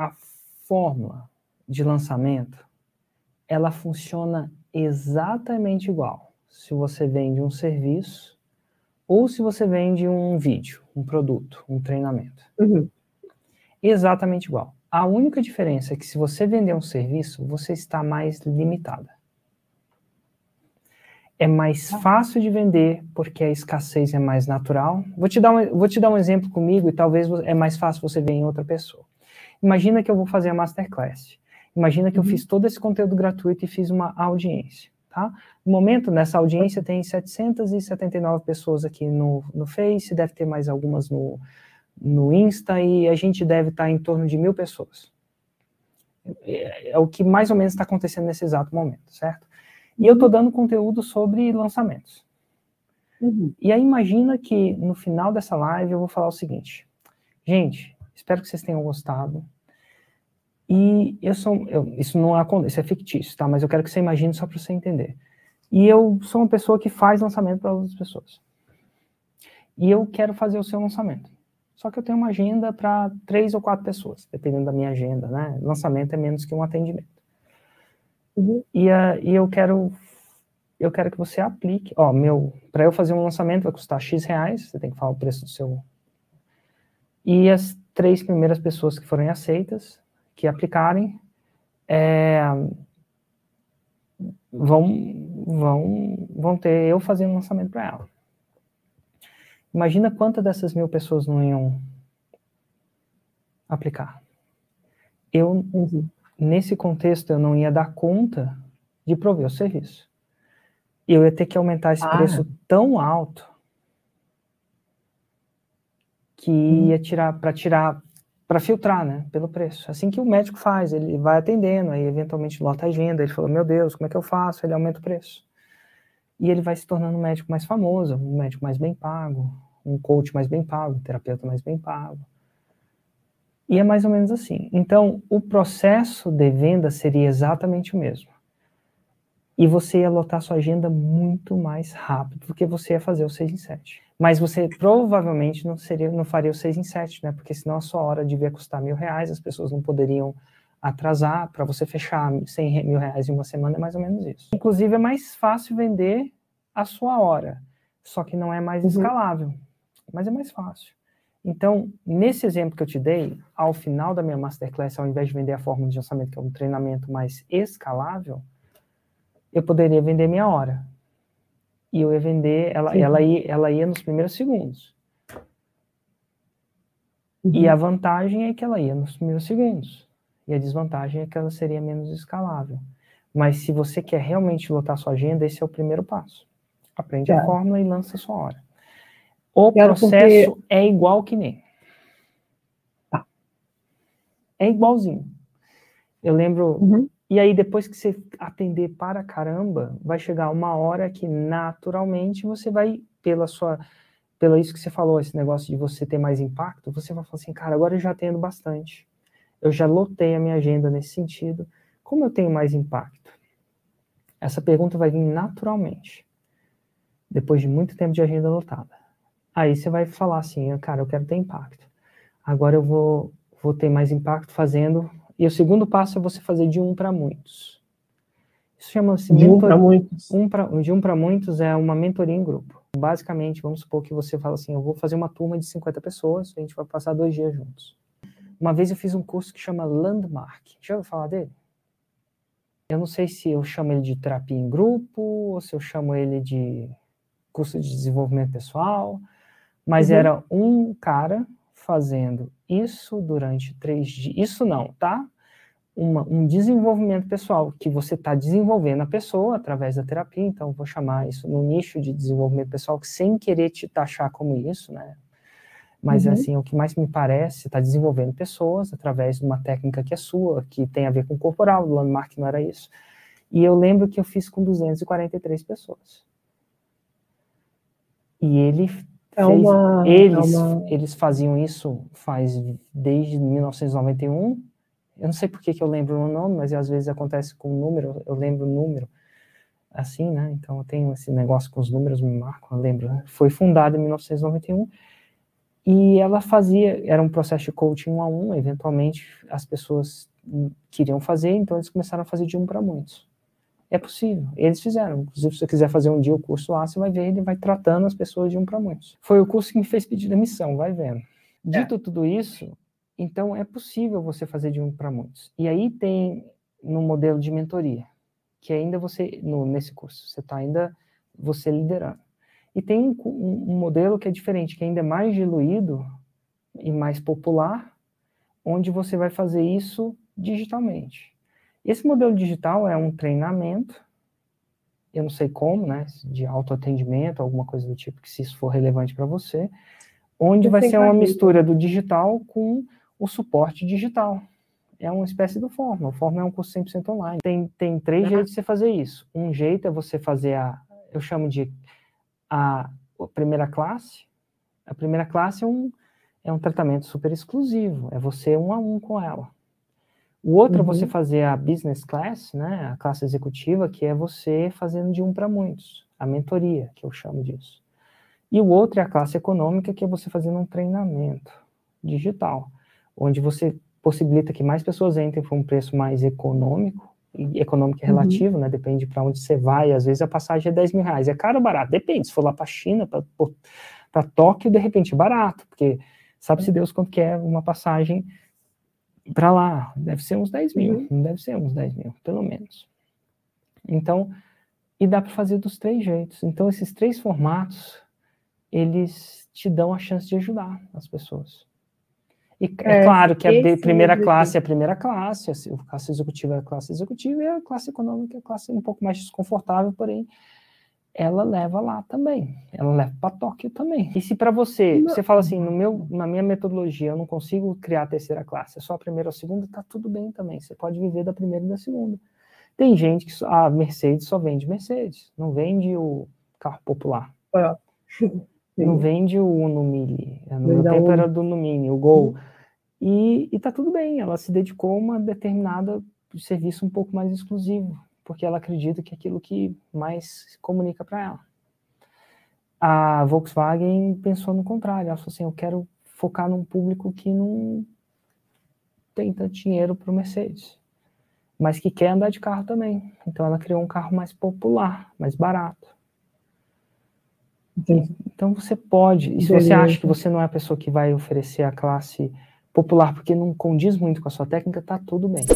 a fórmula de lançamento, ela funciona exatamente igual se você vende um serviço ou se você vende um vídeo, um produto, um treinamento. Uhum. Exatamente igual. A única diferença é que se você vender um serviço, você está mais limitada. É mais ah. fácil de vender porque a escassez é mais natural. Vou te dar um, vou te dar um exemplo comigo e talvez é mais fácil você ver em outra pessoa. Imagina que eu vou fazer a masterclass. Imagina que eu uhum. fiz todo esse conteúdo gratuito e fiz uma audiência. Tá? No momento, nessa audiência, tem 779 pessoas aqui no, no Face, deve ter mais algumas no, no Insta e a gente deve estar em torno de mil pessoas. É, é o que mais ou menos está acontecendo nesse exato momento, certo? E eu estou dando conteúdo sobre lançamentos. Uhum. E aí imagina que no final dessa live eu vou falar o seguinte, gente, espero que vocês tenham gostado. E eu sou, eu, isso não é, isso é fictício, tá? Mas eu quero que você imagine só para você entender. E eu sou uma pessoa que faz lançamento para outras pessoas. E eu quero fazer o seu lançamento. Só que eu tenho uma agenda para três ou quatro pessoas, dependendo da minha agenda, né? Lançamento é menos que um atendimento. Uhum. E, uh, e eu quero eu quero que você aplique, ó, meu, para eu fazer um lançamento vai custar X reais, você tem que falar o preço do seu. E as três primeiras pessoas que forem aceitas, que aplicarem, é, vão, vão, vão ter eu fazendo um lançamento para ela. Imagina quantas dessas mil pessoas não iam aplicar. Eu, nesse contexto, eu não ia dar conta de prover o serviço. Eu ia ter que aumentar esse ah. preço tão alto que ia tirar para tirar para filtrar, né, pelo preço. Assim que o médico faz, ele vai atendendo, aí eventualmente lota a agenda, ele fala: "Meu Deus, como é que eu faço?" Ele aumenta o preço e ele vai se tornando um médico mais famoso, um médico mais bem pago, um coach mais bem pago, um terapeuta mais bem pago. E é mais ou menos assim. Então, o processo de venda seria exatamente o mesmo. E você ia lotar sua agenda muito mais rápido do que você ia fazer o 6 em 7. Mas você provavelmente não, seria, não faria o 6 em 7, né? Porque senão a sua hora devia custar mil reais, as pessoas não poderiam atrasar, para você fechar 100 mil reais em uma semana, é mais ou menos isso. Inclusive, é mais fácil vender a sua hora, só que não é mais uhum. escalável, mas é mais fácil. Então, nesse exemplo que eu te dei, ao final da minha masterclass, ao invés de vender a fórmula de lançamento, que é um treinamento mais escalável, eu poderia vender minha hora. E eu ia vender, ela, ela, ia, ela ia nos primeiros segundos. Uhum. E a vantagem é que ela ia nos primeiros segundos. E a desvantagem é que ela seria menos escalável. Mas se você quer realmente lotar sua agenda, esse é o primeiro passo. Aprende é. a fórmula e lança a sua hora. O Quero processo porque... é igual que nem. Tá. É igualzinho. Eu lembro. Uhum. E aí, depois que você atender para caramba, vai chegar uma hora que naturalmente você vai, pela sua. Pelo isso que você falou, esse negócio de você ter mais impacto, você vai falar assim, cara, agora eu já atendo bastante eu já lotei a minha agenda nesse sentido. Como eu tenho mais impacto? Essa pergunta vai vir naturalmente, depois de muito tempo de agenda lotada. Aí você vai falar assim, cara, eu quero ter impacto. Agora eu vou, vou ter mais impacto fazendo. E o segundo passo é você fazer de um para muitos. Isso chama-se de mentor... um para muitos. Um pra, de um para muitos é uma mentoria em grupo. Basicamente, vamos supor que você fala assim, eu vou fazer uma turma de 50 pessoas, a gente vai passar dois dias juntos. Uma vez eu fiz um curso que chama Landmark. Já ouviu falar dele? Eu não sei se eu chamo ele de terapia em grupo ou se eu chamo ele de curso de desenvolvimento pessoal, mas uhum. era um cara fazendo isso durante três dias. Isso não, tá? Uma, um desenvolvimento pessoal, que você está desenvolvendo a pessoa através da terapia, então vou chamar isso no nicho de desenvolvimento pessoal, que sem querer te taxar como isso, né? Mas, uhum. assim, o que mais me parece, está desenvolvendo pessoas através de uma técnica que é sua, que tem a ver com o corporal, o landmark não era isso. E eu lembro que eu fiz com 243 pessoas. E ele é uma, eles, é uma... eles faziam isso faz desde 1991. Eu não sei por que, que eu lembro o nome, mas às vezes acontece com o número, eu lembro o número assim, né? Então eu tenho esse negócio com os números, me marcam, eu lembro. Né? Foi fundado em 1991 E ela fazia, era um processo de coaching um a um, eventualmente as pessoas queriam fazer, então eles começaram a fazer de um para muitos. É possível, eles fizeram. Inclusive, se você quiser fazer um dia o curso lá, você vai ver, ele vai tratando as pessoas de um para muitos. Foi o curso que me fez pedir demissão, vai vendo. Dito é. tudo isso, então é possível você fazer de um para muitos. E aí tem no modelo de mentoria, que ainda você, no, nesse curso, você está ainda você liderando. E tem um, um, modelo que é diferente, que ainda é mais diluído e mais popular, onde você vai fazer isso digitalmente. Esse modelo digital é um treinamento, eu não sei como, né, de autoatendimento, alguma coisa do tipo, que se isso for relevante para você, onde vai ser uma mistura do digital com o suporte digital. É uma espécie do Fórmula. O Fórmula é um curso 100% online. Tem, tem três uhum. jeitos de você fazer isso. Um jeito é você fazer a, eu chamo de a, a primeira classe. A primeira classe é um, é um tratamento super exclusivo. É você um a um com ela. O outro uhum. é você uhum. fazer a business class, né, a classe executiva, que é você fazendo de um para muitos, a mentoria, que eu chamo disso. E o outro é a classe econômica, que é você fazendo um treinamento digital, onde você possibilita que mais pessoas entrem por um preço mais econômico, e econômico é relativo, uhum. né? Depende para onde você vai. Às vezes a passagem é 10 mil reais. É caro ou barato? Depende. Se for lá para a China, para Tóquio, de repente é barato, porque sabe-se Deus quanto que é uma passagem para lá. Deve ser uns 10 mil, uhum. deve ser uns 10 mil, pelo menos. Então, e dá para fazer dos três jeitos. Então, esses três formatos, eles te dão a chance de ajudar as pessoas. E é, é claro que a primeira classe é a primeira classe, a classe executiva é a classe executiva e a classe econômica é a classe um pouco mais desconfortável, porém ela leva lá também. Ela leva para Tóquio também. E se para você, você fala assim, no meu, na minha metodologia, eu não consigo criar a terceira classe, é só a primeira ou a segunda, tá tudo bem também. Você pode viver da primeira e da segunda. Tem gente que a Mercedes só vende Mercedes, não vende o carro popular. É. Não vende o Uno Mille. No meu tempo era do Uno Mini, o Gol. E, e tá tudo bem, ela se dedicou a uma determinada serviço um pouco mais exclusivo porque ela acredita que é aquilo que mais comunica para ela. A Volkswagen pensou no contrário, ela falou assim, eu quero focar num público que não tem tanto dinheiro para o Mercedes, mas que quer andar de carro também. Então ela criou um carro mais popular, mais barato. Entendi. Então você pode, e se você acha que você não é a pessoa que vai oferecer a classe popular porque não condiz muito com a sua técnica, tá tudo bem.